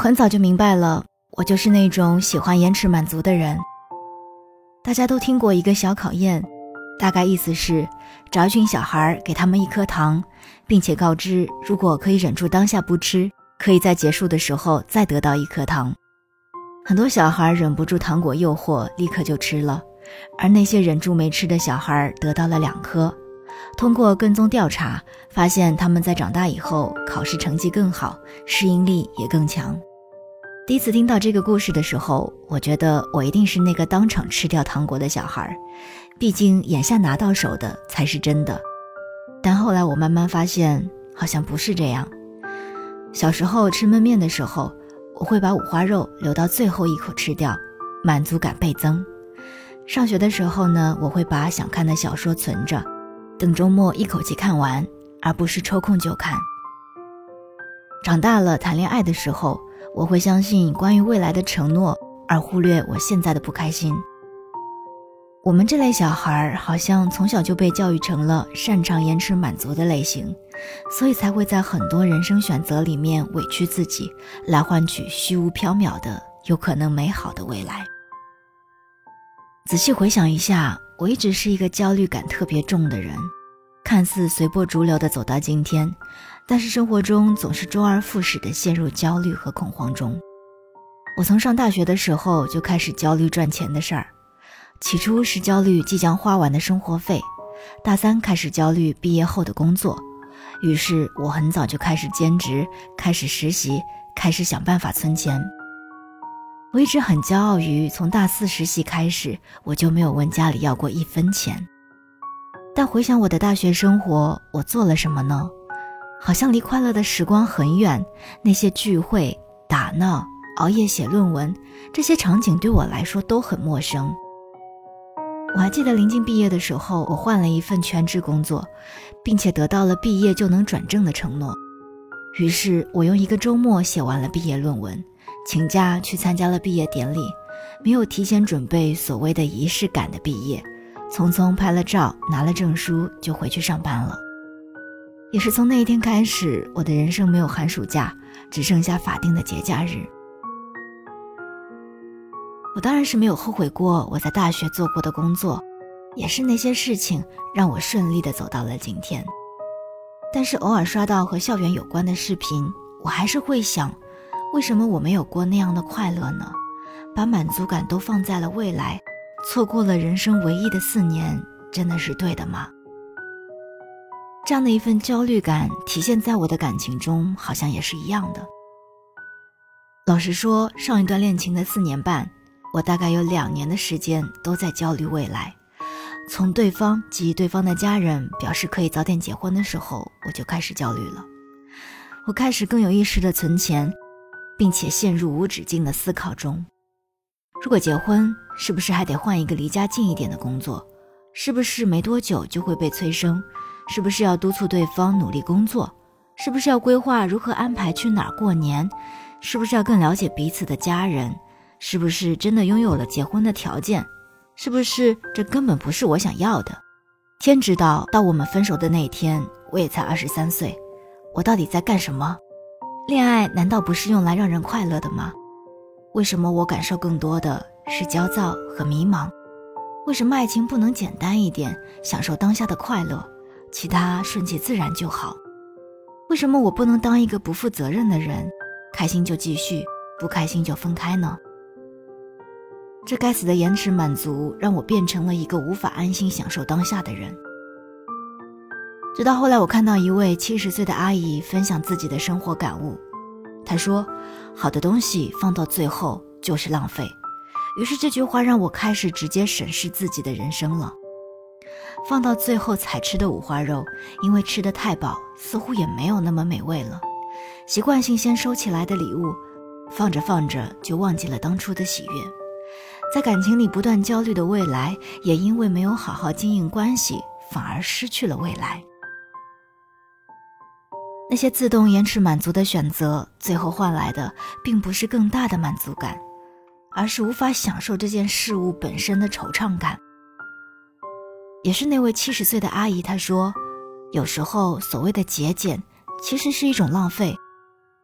很早就明白了，我就是那种喜欢延迟满足的人。大家都听过一个小考验，大概意思是找一群小孩，给他们一颗糖，并且告知如果可以忍住当下不吃，可以在结束的时候再得到一颗糖。很多小孩忍不住糖果诱惑，立刻就吃了，而那些忍住没吃的小孩得到了两颗。通过跟踪调查，发现他们在长大以后考试成绩更好，适应力也更强。第一次听到这个故事的时候，我觉得我一定是那个当场吃掉糖果的小孩，毕竟眼下拿到手的才是真的。但后来我慢慢发现，好像不是这样。小时候吃焖面的时候，我会把五花肉留到最后一口吃掉，满足感倍增。上学的时候呢，我会把想看的小说存着，等周末一口气看完，而不是抽空就看。长大了谈恋爱的时候。我会相信关于未来的承诺，而忽略我现在的不开心。我们这类小孩好像从小就被教育成了擅长延迟满足的类型，所以才会在很多人生选择里面委屈自己，来换取虚无缥缈的有可能美好的未来。仔细回想一下，我一直是一个焦虑感特别重的人，看似随波逐流的走到今天。但是生活中总是周而复始的陷入焦虑和恐慌中。我从上大学的时候就开始焦虑赚钱的事儿，起初是焦虑即将花完的生活费，大三开始焦虑毕业后的工作，于是我很早就开始兼职，开始实习，开始想办法存钱。我一直很骄傲于从大四实习开始，我就没有问家里要过一分钱。但回想我的大学生活，我做了什么呢？好像离快乐的时光很远，那些聚会、打闹、熬夜写论文，这些场景对我来说都很陌生。我还记得临近毕业的时候，我换了一份全职工作，并且得到了毕业就能转正的承诺。于是我用一个周末写完了毕业论文，请假去参加了毕业典礼，没有提前准备所谓的仪式感的毕业，匆匆拍了照，拿了证书就回去上班了。也是从那一天开始，我的人生没有寒暑假，只剩下法定的节假日。我当然是没有后悔过我在大学做过的工作，也是那些事情让我顺利的走到了今天。但是偶尔刷到和校园有关的视频，我还是会想，为什么我没有过那样的快乐呢？把满足感都放在了未来，错过了人生唯一的四年，真的是对的吗？这样的一份焦虑感体现在我的感情中，好像也是一样的。老实说，上一段恋情的四年半，我大概有两年的时间都在焦虑未来。从对方及对方的家人表示可以早点结婚的时候，我就开始焦虑了。我开始更有意识的存钱，并且陷入无止境的思考中：如果结婚，是不是还得换一个离家近一点的工作？是不是没多久就会被催生？是不是要督促对方努力工作？是不是要规划如何安排去哪儿过年？是不是要更了解彼此的家人？是不是真的拥有了结婚的条件？是不是这根本不是我想要的？天知道，到我们分手的那一天，我也才二十三岁，我到底在干什么？恋爱难道不是用来让人快乐的吗？为什么我感受更多的是焦躁和迷茫？为什么爱情不能简单一点，享受当下的快乐？其他顺其自然就好。为什么我不能当一个不负责任的人，开心就继续，不开心就分开呢？这该死的延迟满足让我变成了一个无法安心享受当下的人。直到后来，我看到一位七十岁的阿姨分享自己的生活感悟，她说：“好的东西放到最后就是浪费。”于是这句话让我开始直接审视自己的人生了。放到最后才吃的五花肉，因为吃的太饱，似乎也没有那么美味了。习惯性先收起来的礼物，放着放着就忘记了当初的喜悦，在感情里不断焦虑的未来，也因为没有好好经营关系，反而失去了未来。那些自动延迟满足的选择，最后换来的并不是更大的满足感，而是无法享受这件事物本身的惆怅感。也是那位七十岁的阿姨，她说：“有时候所谓的节俭，其实是一种浪费，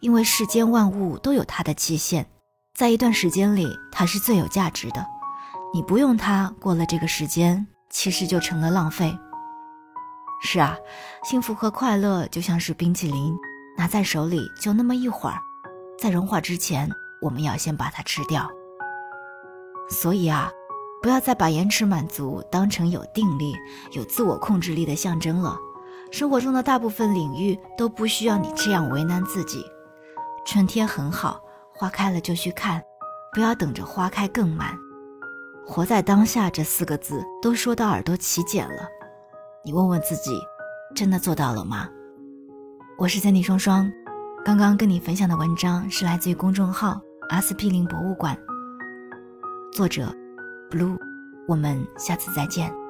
因为世间万物都有它的期限，在一段时间里，它是最有价值的。你不用它，过了这个时间，其实就成了浪费。”是啊，幸福和快乐就像是冰淇淋，拿在手里就那么一会儿，在融化之前，我们要先把它吃掉。所以啊，不要再把延迟满足当成有定力、有自我控制力的象征了。生活中的大部分领域都不需要你这样为难自己。春天很好，花开了就去看，不要等着花开更满。活在当下这四个字都说到耳朵起茧了。你问问自己，真的做到了吗？我是三 D 双双，刚刚跟你分享的文章是来自于公众号阿司匹林博物馆，作者 Blue，我们下次再见。